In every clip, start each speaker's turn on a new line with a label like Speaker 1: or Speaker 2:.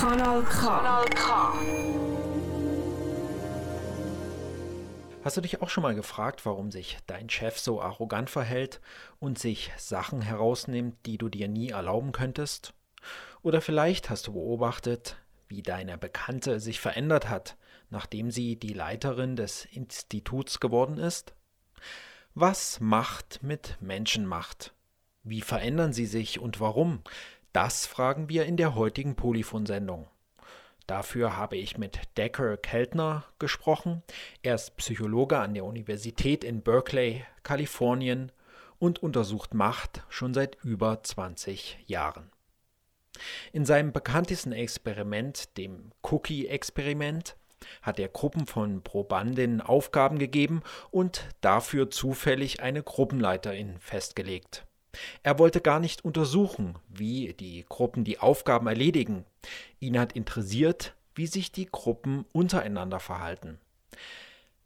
Speaker 1: Kanal K. Kanal K.
Speaker 2: Hast du dich auch schon mal gefragt, warum sich dein Chef so arrogant verhält und sich Sachen herausnimmt, die du dir nie erlauben könntest? Oder vielleicht hast du beobachtet, wie deine Bekannte sich verändert hat, nachdem sie die Leiterin des Instituts geworden ist? Was Macht mit Menschen macht? Wie verändern sie sich und warum? Das fragen wir in der heutigen Polyphon-Sendung. Dafür habe ich mit Decker Keltner gesprochen. Er ist Psychologe an der Universität in Berkeley, Kalifornien und untersucht Macht schon seit über 20 Jahren. In seinem bekanntesten Experiment, dem Cookie-Experiment, hat er Gruppen von Probandinnen Aufgaben gegeben und dafür zufällig eine Gruppenleiterin festgelegt. Er wollte gar nicht untersuchen, wie die Gruppen die Aufgaben erledigen. Ihn hat interessiert, wie sich die Gruppen untereinander verhalten.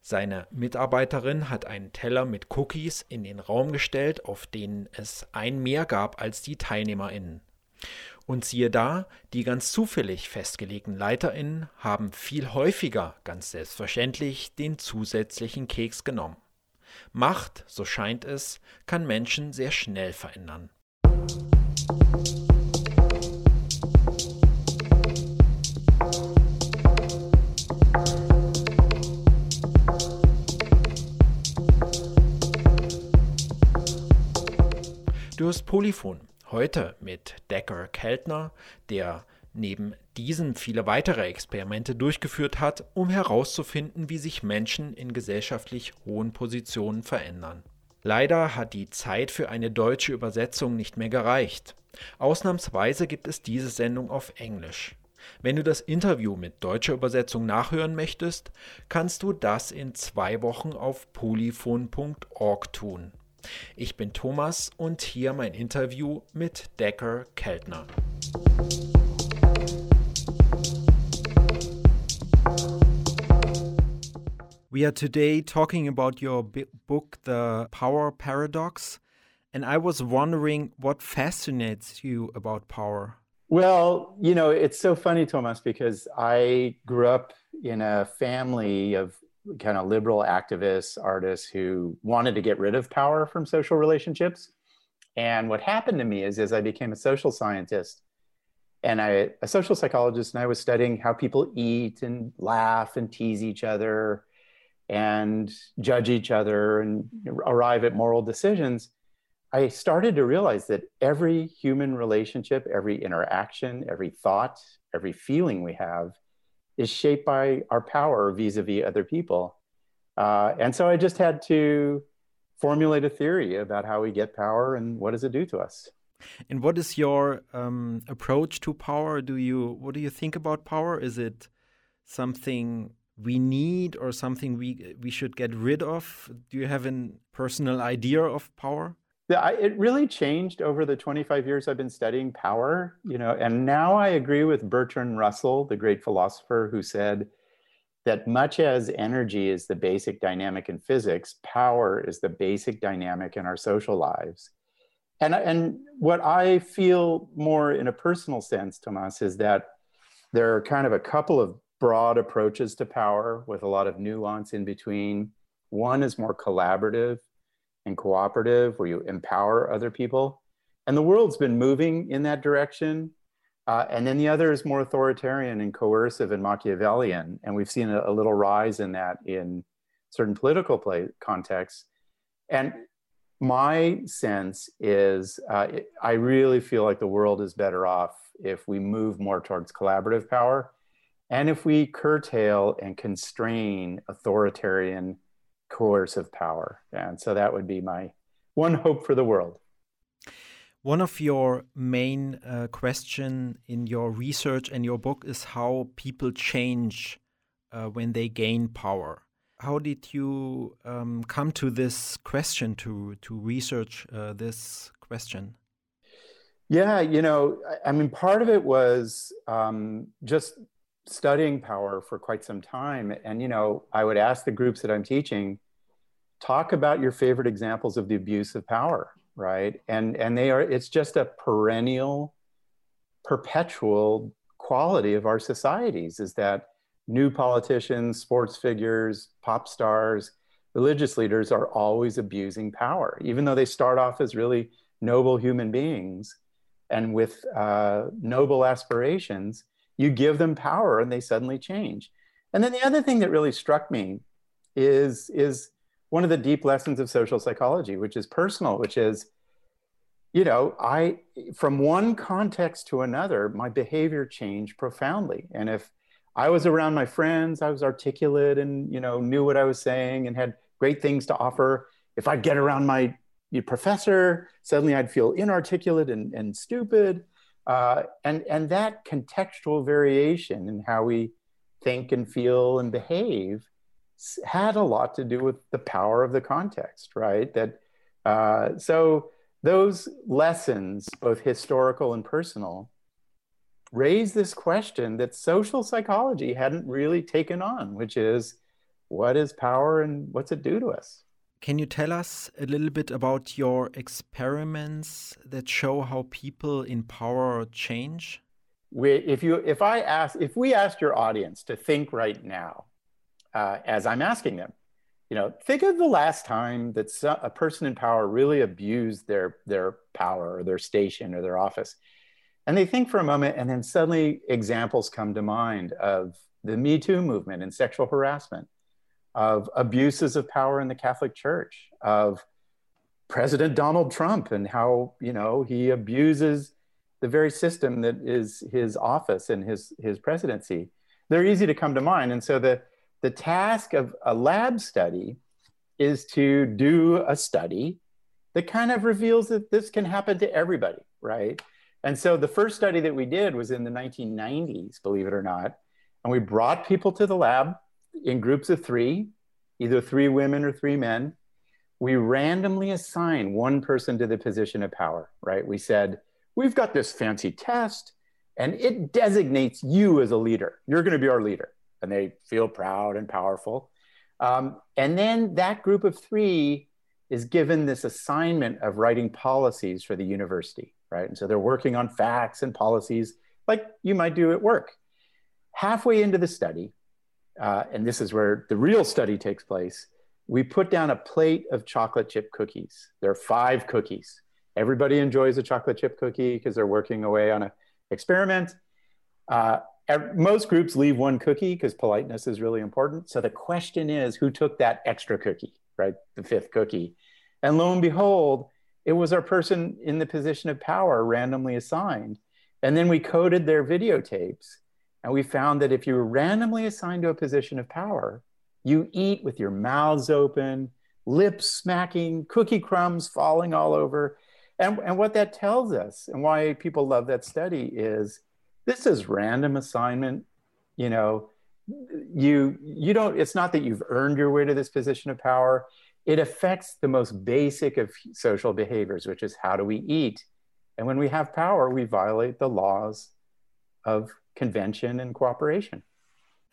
Speaker 2: Seine Mitarbeiterin hat einen Teller mit Cookies in den Raum gestellt, auf denen es ein mehr gab als die Teilnehmerinnen. Und siehe da, die ganz zufällig festgelegten Leiterinnen haben viel häufiger, ganz selbstverständlich, den zusätzlichen Keks genommen. Macht, so scheint es, kann Menschen sehr schnell verändern. Du hast Polyphon. Heute mit Decker Keltner, der neben diesem viele weitere Experimente durchgeführt hat, um herauszufinden, wie sich Menschen in gesellschaftlich hohen Positionen verändern. Leider hat die Zeit für eine deutsche Übersetzung nicht mehr gereicht. Ausnahmsweise gibt es diese Sendung auf Englisch. Wenn du das Interview mit deutscher Übersetzung nachhören möchtest, kannst du das in zwei Wochen auf polyphon.org tun. Ich bin Thomas und hier mein Interview mit Decker Keltner. We are today talking about your book, The Power Paradox. And I was wondering what fascinates you about power.
Speaker 3: Well, you know, it's so funny, Thomas, because I grew up in a family of kind of liberal activists, artists who wanted to get rid of power from social relationships. And what happened to me is, as I became a social scientist and I, a social psychologist, and I was studying how people eat and laugh and tease each other and judge each other and arrive at moral decisions, I started to realize that every human relationship, every interaction, every thought, every feeling we have is shaped by our power vis a vis other people. Uh, and so I just had to formulate a theory about how we get power and what does it do to us.
Speaker 2: And what is your um, approach to power? Do you what do you think about power? Is it something we need or something we we should get rid of? Do you have a personal idea of power?
Speaker 3: Yeah, I, it really changed over the 25 years I've been studying power, you know, and now I agree with Bertrand Russell, the great philosopher who said that much as energy is the basic dynamic in physics, power is the basic dynamic in our social lives. And, and what I feel more in a personal sense, Thomas, is that there are kind of a couple of broad approaches to power with a lot of nuance in between. One is more collaborative and cooperative, where you empower other people. And the world's been moving in that direction. Uh, and then the other is more authoritarian and coercive and Machiavellian. And we've seen a, a little rise in that in certain political play contexts. And my sense is uh, it, I really feel like the world is better off if we move more towards collaborative power and if we curtail and constrain authoritarian coercive power. And so that would be my one hope for the world.
Speaker 2: One of your main uh, question in your research and your book is how people change uh, when they gain power. How did you um, come to this question to to research uh, this question?
Speaker 3: Yeah, you know, I, I mean, part of it was um, just studying power for quite some time. And, you know, I would ask the groups that I'm teaching, talk about your favorite examples of the abuse of power, right? And, and they are, it's just a perennial, perpetual quality of our societies is that new politicians, sports figures, pop stars, religious leaders are always abusing power, even though they start off as really noble human beings and with uh, noble aspirations. You give them power and they suddenly change. And then the other thing that really struck me is, is one of the deep lessons of social psychology, which is personal, which is, you know, I, from one context to another, my behavior changed profoundly. And if I was around my friends, I was articulate and, you know, knew what I was saying and had great things to offer. If I'd get around my professor, suddenly I'd feel inarticulate and, and stupid. Uh, and, and that contextual variation in how we think and feel and behave had a lot to do with the power of the context, right? That uh, so those lessons, both historical and personal, raise this question that social psychology hadn't really taken on, which is what is power and what's it do to us?
Speaker 2: Can you tell us a little bit about your experiments that show how people in power change?
Speaker 3: We, if you, if I ask, if we asked your audience to think right now, uh, as I'm asking them, you know, think of the last time that a person in power really abused their their power or their station or their office, and they think for a moment, and then suddenly examples come to mind of the Me Too movement and sexual harassment, of abuses of power in the Catholic Church, of President Donald Trump and how you know he abuses the very system that is his office and his his presidency. They're easy to come to mind, and so the the task of a lab study is to do a study that kind of reveals that this can happen to everybody, right? And so the first study that we did was in the 1990s, believe it or not. And we brought people to the lab in groups of three, either three women or three men. We randomly assign one person to the position of power, right? We said, we've got this fancy test and it designates you as a leader. You're going to be our leader. And they feel proud and powerful. Um, and then that group of three is given this assignment of writing policies for the university, right? And so they're working on facts and policies like you might do at work. Halfway into the study, uh, and this is where the real study takes place, we put down a plate of chocolate chip cookies. There are five cookies. Everybody enjoys a chocolate chip cookie because they're working away on an experiment. Uh, most groups leave one cookie because politeness is really important. So the question is who took that extra cookie, right? The fifth cookie. And lo and behold, it was our person in the position of power randomly assigned. And then we coded their videotapes and we found that if you were randomly assigned to a position of power, you eat with your mouths open, lips smacking, cookie crumbs falling all over. And, and what that tells us and why people love that study is this is random assignment. You know, you you don't it's not that you've earned your way to this position of power it affects the most basic of social behaviors which is how do we eat and when we have power we violate the laws of convention and cooperation.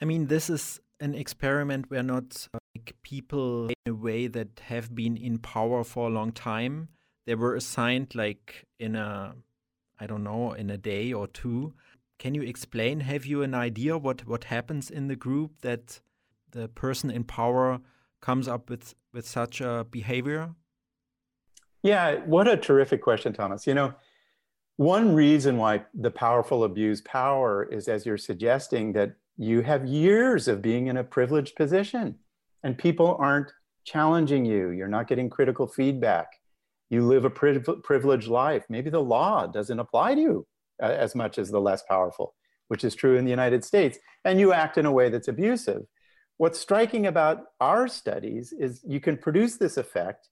Speaker 2: I mean, this is an experiment where not like people in a way that have been in power for a long time. They were assigned like in a, I don't know, in a day or two. Can you explain? Have you an idea what what happens in the group that the person in power comes up with with such a behavior?
Speaker 3: Yeah, what a terrific question, Thomas. You know, one reason why the powerful abuse power is, as you're suggesting, that you have years of being in a privileged position and people aren't challenging you. You're not getting critical feedback. You live a privileged life. Maybe the law doesn't apply to you uh, as much as the less powerful, which is true in the United States. And you act in a way that's abusive. What's striking about our studies is you can produce this effect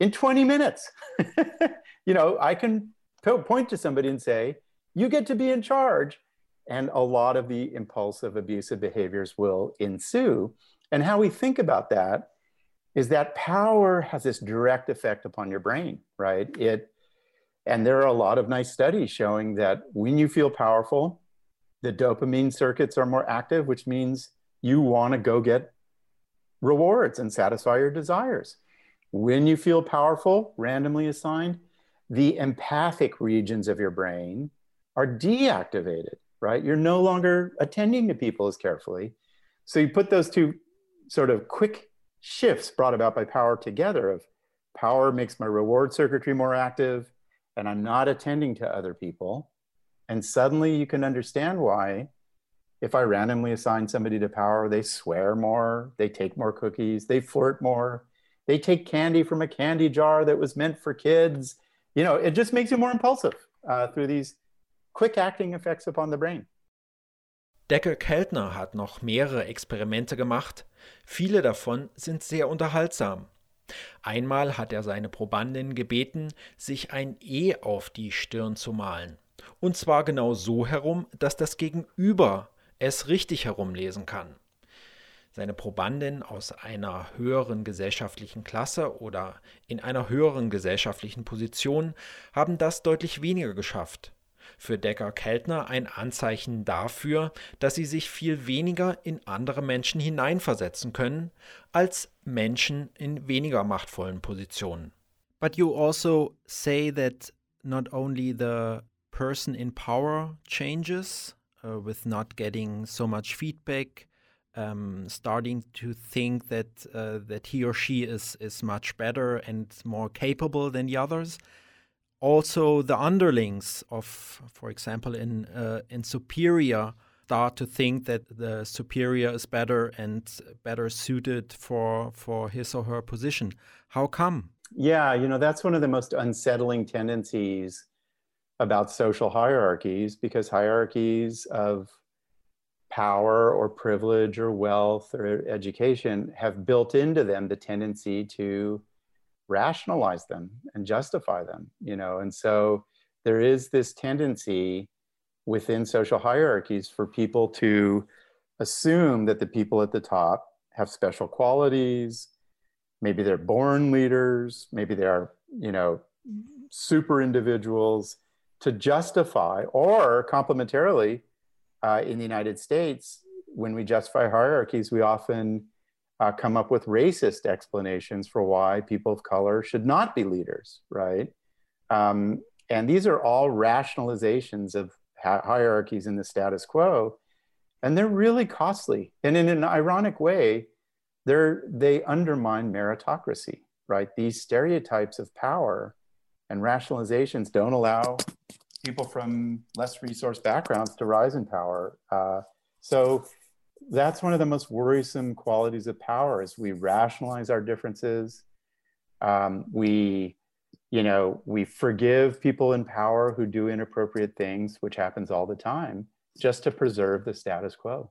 Speaker 3: in 20 minutes. you know, I can point to somebody and say, you get to be in charge. And a lot of the impulsive abusive behaviors will ensue. And how we think about that is that power has this direct effect upon your brain, right? It and there are a lot of nice studies showing that when you feel powerful, the dopamine circuits are more active, which means you want to go get rewards and satisfy your desires. When you feel powerful, randomly assigned, the empathic regions of your brain are deactivated, right? You're no longer attending to people as carefully. So you put those two sort of quick shifts brought about by power together of power makes my reward circuitry more active and I'm not attending to other people. And suddenly you can understand why if I randomly assign somebody to power, they swear more, they take more cookies, they flirt more, they take candy from a candy jar that was meant for kids. You know, it just makes you more impulsive uh, through these quick acting effects upon the brain.
Speaker 2: Decker Keltner hat noch mehrere Experimente gemacht. Viele davon sind sehr unterhaltsam. Einmal hat er seine Probandin gebeten, sich ein E auf die Stirn zu malen. Und zwar genau so herum, dass das Gegenüber es richtig herumlesen kann. Seine Probandin aus einer höheren gesellschaftlichen Klasse oder in einer höheren gesellschaftlichen Position haben das deutlich weniger geschafft. Für Decker-Keltner ein Anzeichen dafür, dass sie sich viel weniger in andere Menschen hineinversetzen können als Menschen in weniger machtvollen Positionen.
Speaker 4: But you also say that not only the person in power changes uh, with not getting so much feedback, um, starting to think that uh, that he or she is is much better and more capable than the others. Also, the underlings of, for example, in uh, in superior, start to think that the superior is better and better suited for for his or her position. How come?
Speaker 3: Yeah, you know that's one of the most unsettling tendencies about social hierarchies because hierarchies of power or privilege or wealth or education have built into them the tendency to rationalize them and justify them you know? And so there is this tendency within social hierarchies for people to assume that the people at the top have special qualities. Maybe they're born leaders. Maybe they are you know super individuals to justify, or complementarily, uh, in the United States, when we justify hierarchies, we often uh, come up with racist explanations for why people of color should not be leaders, right? Um, and these are all rationalizations of hierarchies in the status quo, and they're really costly. And in an ironic way, they're, they undermine meritocracy, right? These stereotypes of power and rationalizations don't allow people from less resource backgrounds to rise in power. Uh, so that's one of the most worrisome qualities of power is we rationalize our differences. Um, we, you know, we forgive people in power who do inappropriate things, which happens all the time, just to preserve the status quo.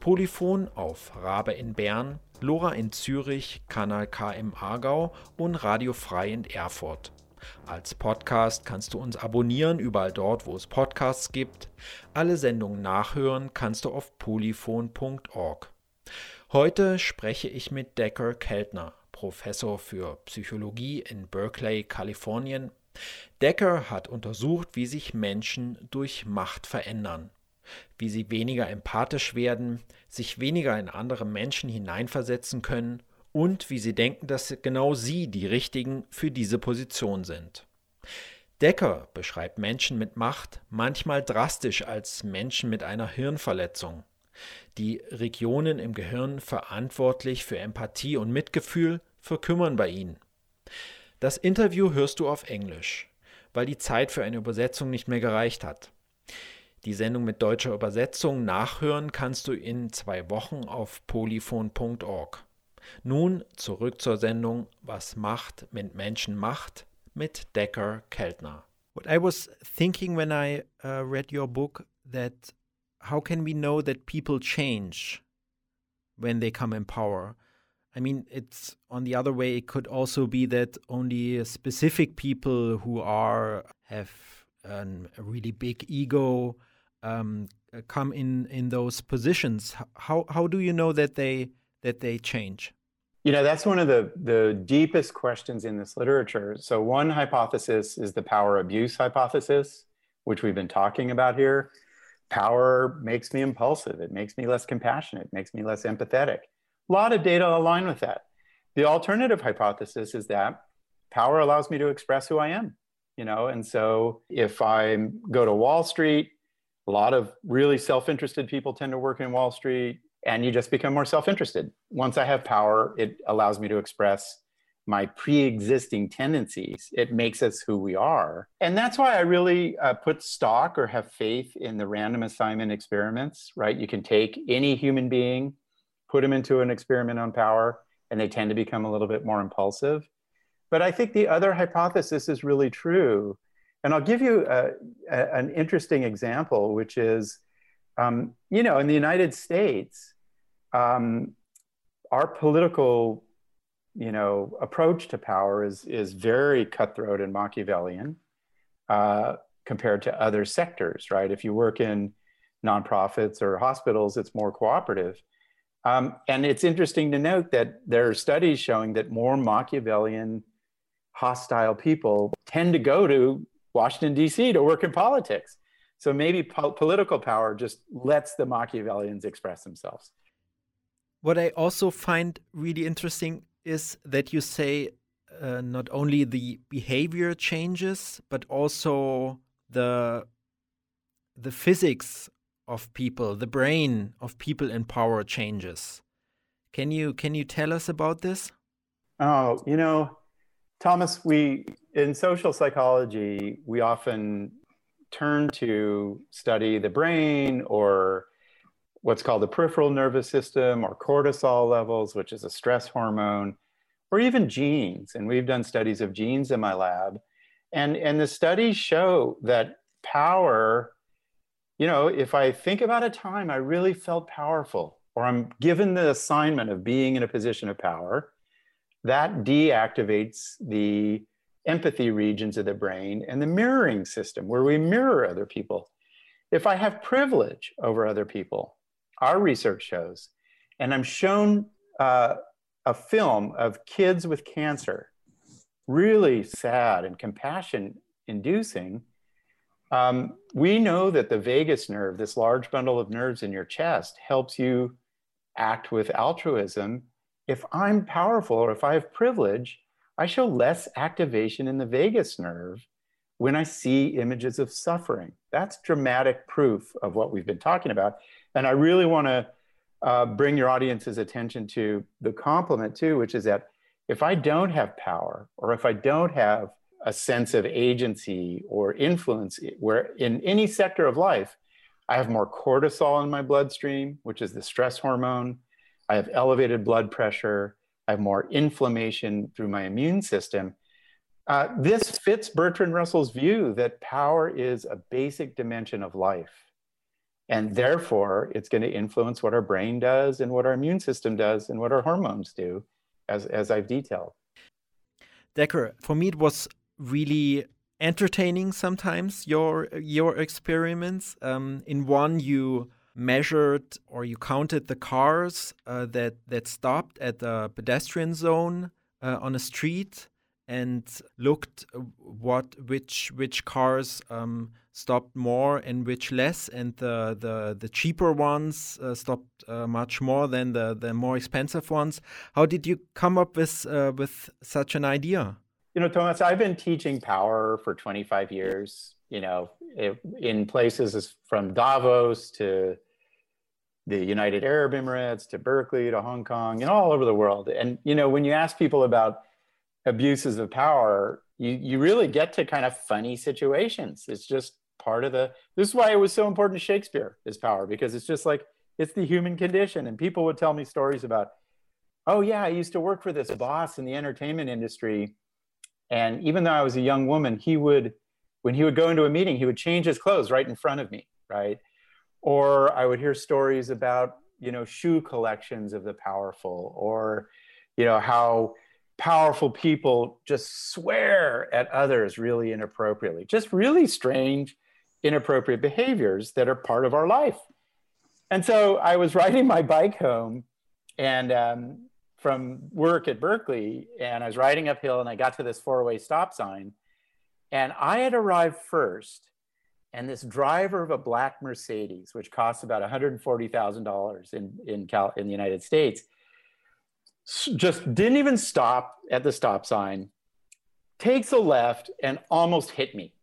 Speaker 2: Polyphon auf Rabe in Bern, Lora in Zürich, Kanal K im Aargau und Radio Frei in Erfurt. Als Podcast kannst du uns abonnieren, überall dort, wo es Podcasts gibt. Alle Sendungen nachhören kannst du auf polyphon.org. Heute spreche ich mit Decker Keltner, Professor für Psychologie in Berkeley, Kalifornien. Decker hat untersucht, wie sich Menschen durch Macht verändern wie sie weniger empathisch werden, sich weniger in andere Menschen hineinversetzen können und wie sie denken, dass genau sie die Richtigen für diese Position sind. Decker beschreibt Menschen mit Macht manchmal drastisch als Menschen mit einer Hirnverletzung. Die Regionen im Gehirn verantwortlich für Empathie und Mitgefühl verkümmern bei ihnen. Das Interview hörst du auf Englisch, weil die Zeit für eine Übersetzung nicht mehr gereicht hat. Die Sendung mit deutscher Übersetzung nachhören kannst du in zwei Wochen auf polyphon.org. Nun zurück zur Sendung Was Macht mit Menschen macht mit Decker Keltner.
Speaker 4: What I was thinking when I uh, read your book that how can we know that people change when they come in power? I mean, it's on the other way. It could also be that only specific people who are have an, a really big ego um, come in in those positions. How how do you know that they that they change?
Speaker 3: You know, that's one of the the deepest questions in this literature. So one hypothesis is the power abuse hypothesis, which we've been talking about here. Power makes me impulsive. It makes me less compassionate. It makes me less empathetic. A lot of data align with that. The alternative hypothesis is that power allows me to express who I am. You know, and so if I go to Wall Street a lot of really self-interested people tend to work in wall street and you just become more self-interested. Once i have power it allows me to express my pre-existing tendencies. It makes us who we are. And that's why i really uh, put stock or have faith in the random assignment experiments right? You can take any human being put them into an experiment on power and they tend to become a little bit more impulsive. But i think the other hypothesis is really true and I'll give you a, a, an interesting example, which is, um, you know, in the United States, um, our political, you know, approach to power is is very cutthroat and Machiavellian uh, compared to other sectors, right? If you work in nonprofits or hospitals, it's more cooperative. Um, and it's interesting to note that there are studies showing that more Machiavellian hostile people tend to go to Washington, D.C. to work in politics. So maybe po- political power just lets the Machiavellians express themselves.
Speaker 4: What I also find really interesting is that you say uh, not only the behavior changes, but also the the physics of people, the brain of people in power changes. Can you can you tell us about this?
Speaker 3: Oh, you know, Thomas, we in social psychology, we often turn to study the brain or what's called the peripheral nervous system or cortisol levels, which is a stress hormone, or even genes. And we've done studies of genes in my lab. And, and the studies show that power, you know, if I think about a time I really felt powerful, or I'm given the assignment of being in a position of power, that deactivates the empathy regions of the brain and the mirroring system where we mirror other people. If I have privilege over other people, our research shows, and I'm shown uh, a film of kids with cancer, really sad and compassion inducing. Um, we know that the vagus nerve, this large bundle of nerves in your chest, helps you act with altruism. If I'm powerful or if I have privilege, I show less activation in the vagus nerve when I see images of suffering. That's dramatic proof of what we've been talking about. And I really want to uh, bring your audience's attention to the complement too, which is that if I don't have power or if I don't have a sense of agency or influence where in any sector of life, I have more cortisol in my bloodstream, which is the stress hormone. I have elevated blood pressure. I have more inflammation through my immune system. Uh, this fits Bertrand Russell's view that power is a basic dimension of life. And therefore, it's going to influence what our brain does and what our immune system does and what our hormones do, as, as I've detailed.
Speaker 2: Dacher, for me, it was really entertaining sometimes your your experiments. Um, in one, you measured or you counted the cars uh, that that stopped at the pedestrian zone uh, on a street and looked uh, what which which cars um, stopped more and which less, and the the, the cheaper ones uh, stopped uh, much more than the the more expensive ones. How did you come up with uh, with such an idea?
Speaker 3: You know, Thomas, I've been teaching power for 25 years. You know, in places from Davos to the United Arab Emirates to Berkeley to Hong Kong and all over the world. And you know, when you ask people about abuses of power, you, you really get to kind of funny situations. It's just part of the, this is why it was so important to Shakespeare, is power, because it's just like, it's the human condition. And people would tell me stories about, oh yeah, I used to work for this boss in the entertainment industry. And even though I was a young woman, he would, when he would go into a meeting, he would change his clothes right in front of me, right? Or I would hear stories about, you know, shoe collections of the powerful, or, you know, how powerful people just swear at others really inappropriately, just really strange, inappropriate behaviors that are part of our life. And so I was riding my bike home and um, from work at Berkeley, and I was riding uphill and I got to this four way stop sign. And I had arrived first. And this driver of a black Mercedes, which costs about $140,000 in, in, Cal- in the United States, just didn't even stop at the stop sign, takes a left and almost hit me.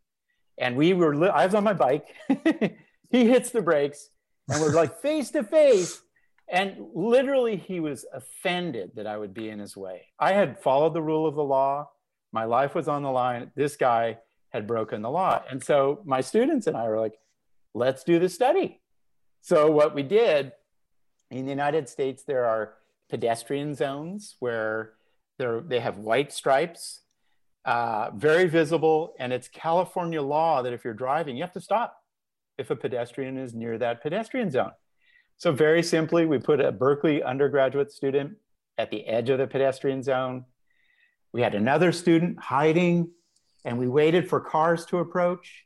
Speaker 3: And we were, li- I was on my bike. he hits the brakes and we're like face to face. And literally, he was offended that I would be in his way. I had followed the rule of the law. My life was on the line. This guy had broken the law. And so my students and I were like, let's do the study. So, what we did in the United States, there are pedestrian zones where they have white stripes, uh, very visible, and it's California law that if you're driving, you have to stop if a pedestrian is near that pedestrian zone. So very simply, we put a Berkeley undergraduate student at the edge of the pedestrian zone. We had another student hiding, and we waited for cars to approach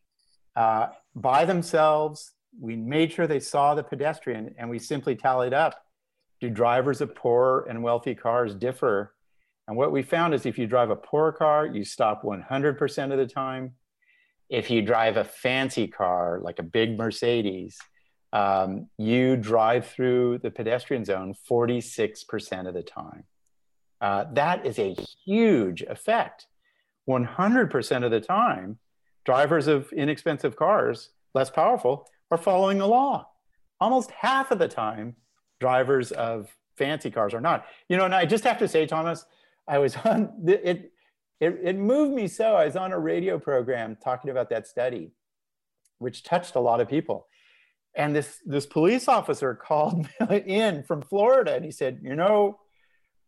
Speaker 3: uh, by themselves. We made sure they saw the pedestrian, and we simply tallied up do drivers of poor and wealthy cars differ? And what we found is if you drive a poor car, you stop 100% of the time. If you drive a fancy car, like a big Mercedes, um, you drive through the pedestrian zone 46% of the time. Uh, that is a huge effect. 100% of the time, drivers of inexpensive cars, less powerful, are following the law. Almost half of the time, drivers of fancy cars are not. You know, and I just have to say, Thomas, I was on it. It, it moved me so. I was on a radio program talking about that study, which touched a lot of people. And this this police officer called in from Florida, and he said, "You know,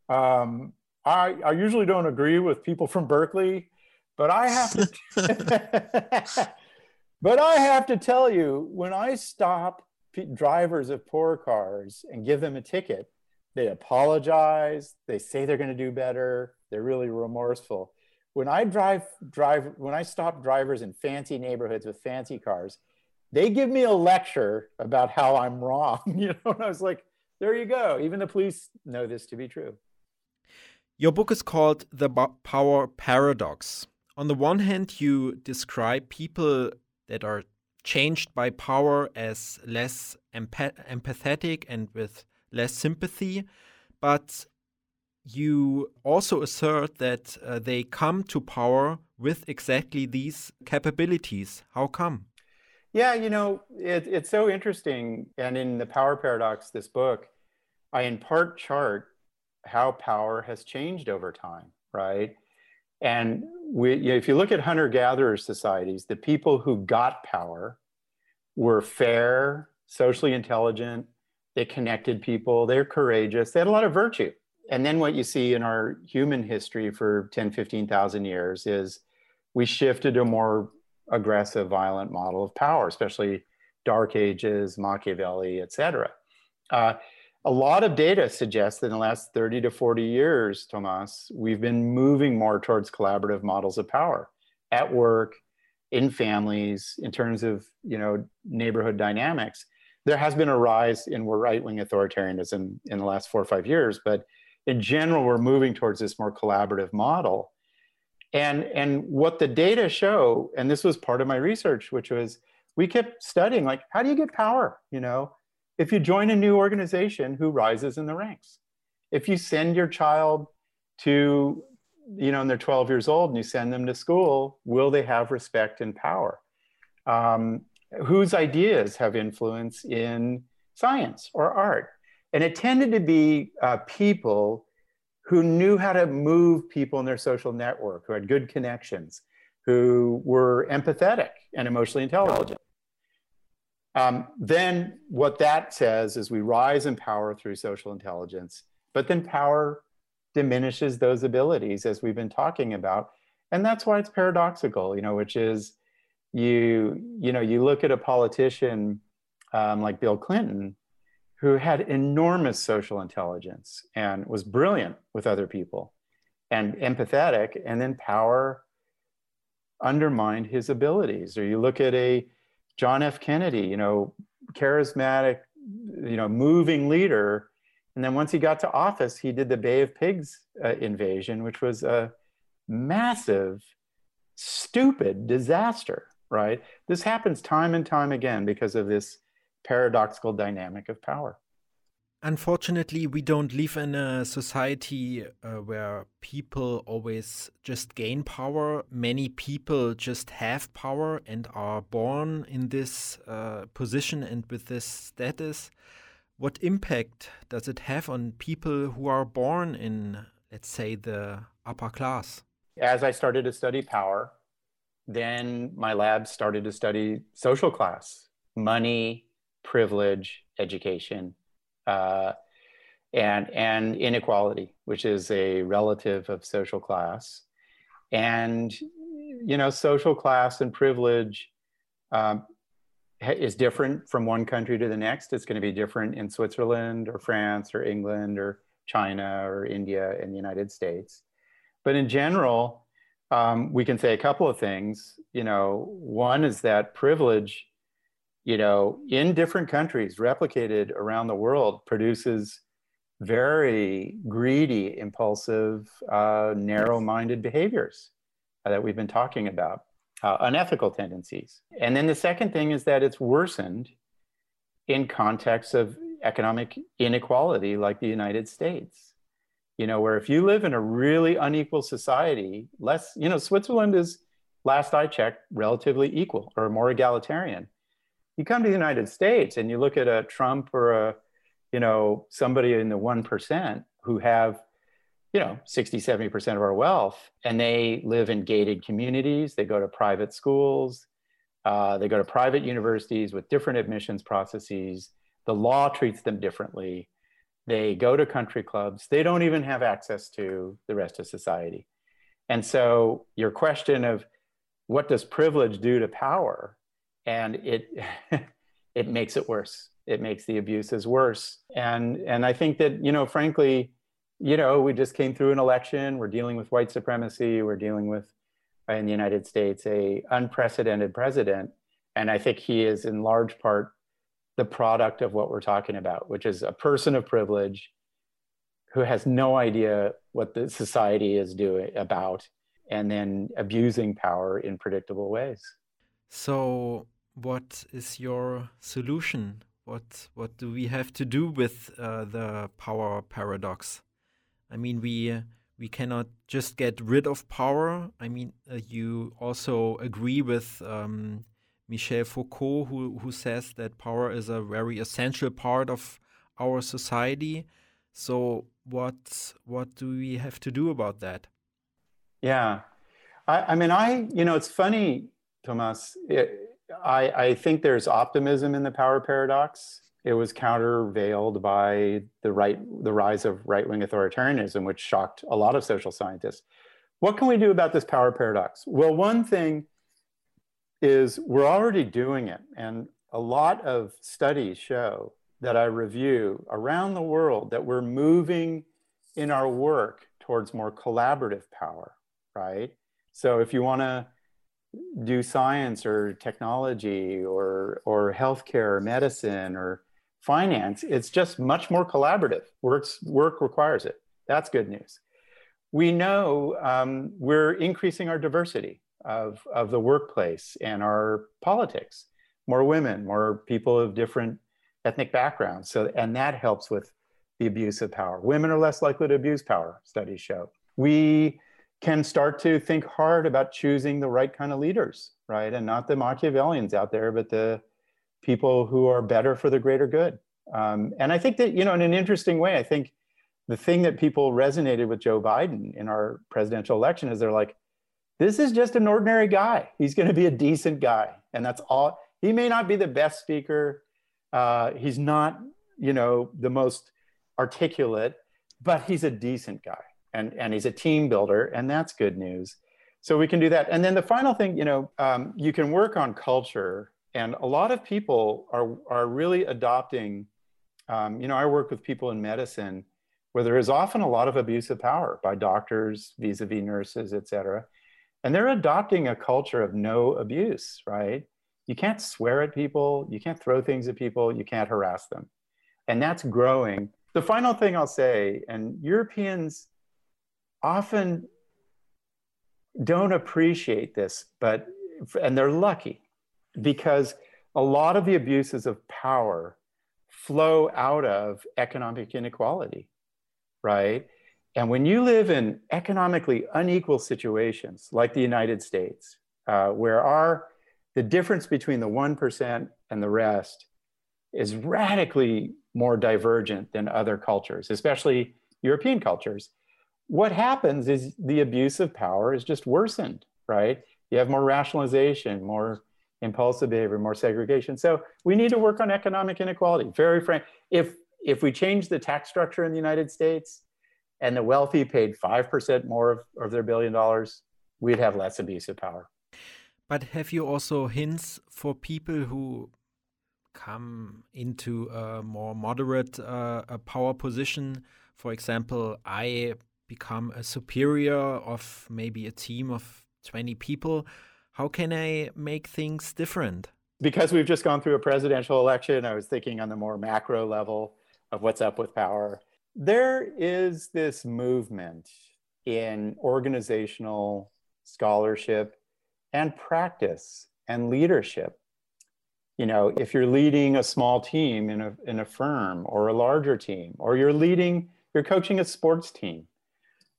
Speaker 3: um, I I usually don't agree with people from Berkeley, but I have to." but I have to tell you, when I stop drivers of poor cars and give them a ticket, they apologize. They say they're going to do better. They're really remorseful. When I drive, drive, when I stop drivers in fancy neighborhoods with fancy cars, they give me a lecture about how I'm wrong. You know, and I was like, there you go. Even the police know this to be true.
Speaker 2: Your book is called The Power Paradox. On the one hand, you describe people that are changed by power as less empathetic and with less sympathy, but you also assert that uh, they come to power with exactly these capabilities. How come?
Speaker 3: Yeah, you know, it, it's so interesting. And in the Power Paradox, this book, I in part chart how power has changed over time, right? And we, you know, if you look at hunter gatherer societies, the people who got power were fair, socially intelligent, they connected people, they're courageous, they had a lot of virtue. and then what you see in our human history for 10, 15,000 years is we shifted to a more aggressive, violent model of power, especially Dark Ages, Machiavelli, etc. Uh, a lot of data suggests that in the last 30 to 40 years, Thomas, we've been moving more towards collaborative models of power at work, in families, in terms of you know neighborhood dynamics. There has been a rise in right-wing authoritarianism in the last four or five years, but in general, we're moving towards this more collaborative model. And, and what the data show, and this was part of my research, which was we kept studying like, how do you get power? You know, if you join a new organization, who rises in the ranks? If you send your child to, you know, and they're 12 years old and you send them to school, will they have respect and power? Um, whose ideas have influence in science or art? And it tended to be uh, people who knew how to move people in their social network, who had good connections, who were empathetic and emotionally intelligent. Um, then what that says is we rise in power through social intelligence, but then power diminishes those abilities as we've been talking about. And that's why it's paradoxical, you know, which is you, you know, you look at a politician um, like Bill Clinton, who had enormous social intelligence and was brilliant with other people and empathetic, and then power undermined his abilities. Or you look at a John F. Kennedy, you know, charismatic, you know, moving leader. And then once he got to office, he did the Bay of Pigs uh, invasion, which was a massive, stupid disaster, right? This happens time and time again because of this paradoxical dynamic of power.
Speaker 2: Unfortunately, we don't live in a society uh, where people always just gain power. Many people just have power and are born in this uh, position and with this status. What impact does it have on people who are born in, let's say, the upper class?
Speaker 3: As I started to study power, then my lab started to study social class, money, privilege, education uh, and and inequality, which is a relative of social class, and you know social class and privilege um, is different from one country to the next. It's going to be different in Switzerland or France or England or China or India and the United States. But in general, um, we can say a couple of things. You know, one is that privilege you know, in different countries, replicated around the world, produces very greedy, impulsive, uh, narrow minded behaviors uh, that we've been talking about, uh, unethical tendencies. And then the second thing is that it's worsened in contexts of economic inequality like the United States. You know, where if you live in a really unequal society, less, you know, Switzerland is, last I checked, relatively equal or more egalitarian you come to the United States and you look at a Trump or a, you know, somebody in the 1% who have, you know, 60, 70% of our wealth, and they live in gated communities. They go to private schools. Uh, they go to private universities with different admissions processes. The law treats them differently. They go to country clubs. They don't even have access to the rest of society. And so, your question of what does privilege do to power and it it makes it worse. It makes the abuses worse. And and i think that you know frankly you know we just came through an election. We're dealing with white supremacy. We're dealing with in the united states a unprecedented president. And i think he is in large part the product of what we're talking about which is a person of privilege who has no idea what the society is doing about and then abusing power in predictable ways.
Speaker 2: So what is your solution? What what do we have to do with uh, the power paradox? I mean, we we cannot just get rid of power. I mean, uh, you also agree with um, Michel Foucault, who who says that power is a very essential part of our society. So, what what do we have to do about that?
Speaker 3: Yeah, I, I mean, I you know, it's funny, Thomas. It, I, I think there's optimism in the power paradox. it was countervailed by the right the rise of right-wing authoritarianism which shocked a lot of social scientists. What can we do about this power paradox? Well one thing is we're already doing it and a lot of studies show that i review around the world that we're moving in our work towards more collaborative power right? So if you want to do science or technology or or healthcare or medicine or finance, it's just much more collaborative. Works, work requires it. That's good news. We know um, we're increasing our diversity of, of the workplace and our politics. More women, more people of different ethnic backgrounds. So, and that helps with the abuse of power. Women are less likely to abuse power, studies show. We can start to think hard about choosing the right kind of leaders, right? And not the Machiavellians out there, but the people who are better for the greater good. Um, and I think that, you know, in an interesting way, I think the thing that people resonated with Joe Biden in our presidential election is they're like, this is just an ordinary guy. He's going to be a decent guy. And that's all. He may not be the best speaker. Uh, he's not, you know, the most articulate, but he's a decent guy and, and he's a team builder. And that's good news. So we can do that. And then the final thing, you know, um, you can work on culture and a lot of people are, are really adopting, um, you know, I work with people in medicine where there is often a lot of abuse of power by doctors vis-a-vis nurses, et cetera. And they're adopting a culture of no abuse, right? You can't swear at people, you can't throw things at people, you can't harass them. And that's growing. The final thing I'll say, and Europeans often don't appreciate this, but, and they're lucky because a lot of the abuses of power flow out of economic inequality, right? And when you live in economically unequal situations like the United States, uh, where our the difference between the 1% and the rest is radically more divergent than other cultures, especially European cultures, what happens is the abuse of power is just worsened, right? You have more rationalization, more impulsive behavior, more segregation. So we need to work on economic inequality. Very frank. If if we change the tax structure in the United States and the wealthy paid 5% more of, of their billion dollars, we'd have less abuse of power.
Speaker 4: But have you also hints for people who come into a more moderate uh, a power position? For example, I become a superior of maybe a team of 20 people how can I make things different?
Speaker 3: Because we've just gone through a presidential election, I was thinking on the more macro level of what's up with power. There is this movement in organizational scholarship and practice and leadership. You know, if you're leading a small team in a, in a firm or a larger team, or you're leading, you're coaching a sports team,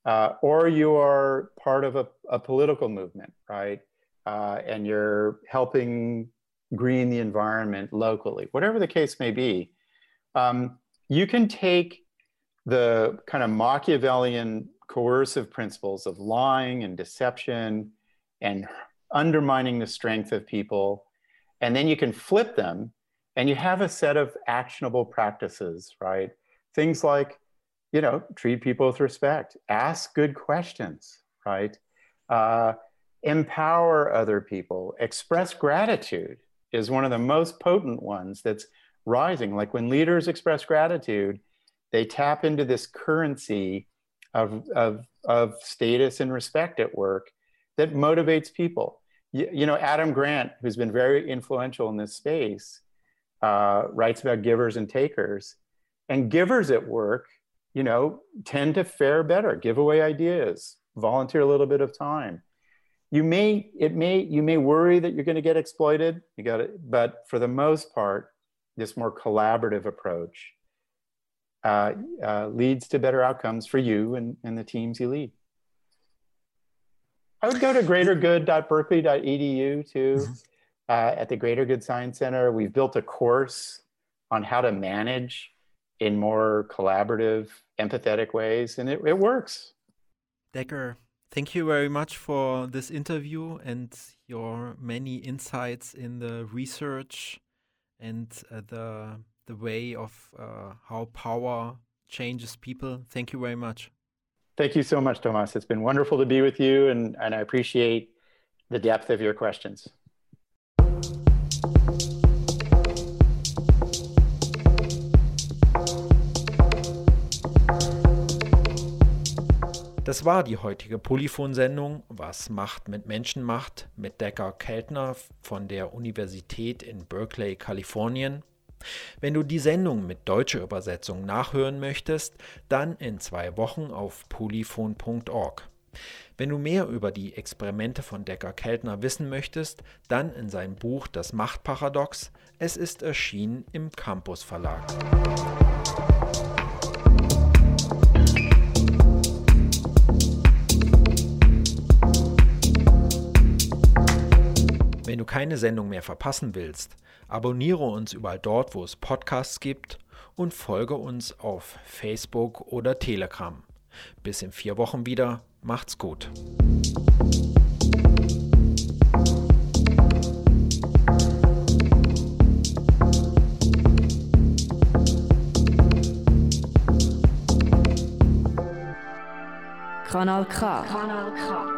Speaker 3: uh, or you are part of a, a political movement, right? uh, and you're helping green the environment locally, whatever the case may be, um, you can take the kind of Machiavellian coercive principles of lying and deception and undermining the strength of people, and then you can flip them and you have a set of actionable practices, right? Things like, you know, treat people with respect, ask good questions, right? Uh, empower other people, express gratitude is one of the most potent ones that's rising. Like when leaders express gratitude, they tap into this currency of, of, of status and respect at work that motivates people. You, you know, Adam Grant, who's been very influential in this space, uh, writes about givers and takers. And givers at work, you know, tend to fare better, give away ideas, volunteer a little bit of time. You may it may you may worry that you're going to get exploited you got it but for the most part this more collaborative approach uh, uh, leads to better outcomes for you and, and the teams you lead. I would go to greatergood.berkeley.edu too. Mm-hmm. uh, at the greater good science center we've built a course on how to manage in more collaborative empathetic ways and it, it works
Speaker 4: Dacher Thank you very much for this interview and your many insights in the research and uh, the the way of uh, how power changes people. Thank you very much.
Speaker 3: Thank you so much, Thomas. It's been wonderful to be with you, and, and I appreciate the depth of your questions.
Speaker 2: Das war die heutige Polyphon-Sendung Was Macht mit Menschen macht mit Decker Keltner von der Universität in Berkeley, Kalifornien. Wenn du die Sendung mit deutscher Übersetzung nachhören möchtest, dann in zwei Wochen auf polyphon.org. Wenn du mehr über die Experimente von Decker Keltner wissen möchtest, dann in sein Buch Das Machtparadox. Es ist erschienen im Campus Verlag. Wenn du keine Sendung mehr verpassen willst, abonniere uns überall dort, wo es Podcasts gibt und folge uns auf Facebook oder Telegram. Bis in vier Wochen wieder. Macht's gut.
Speaker 1: Kanal K. Kanal K.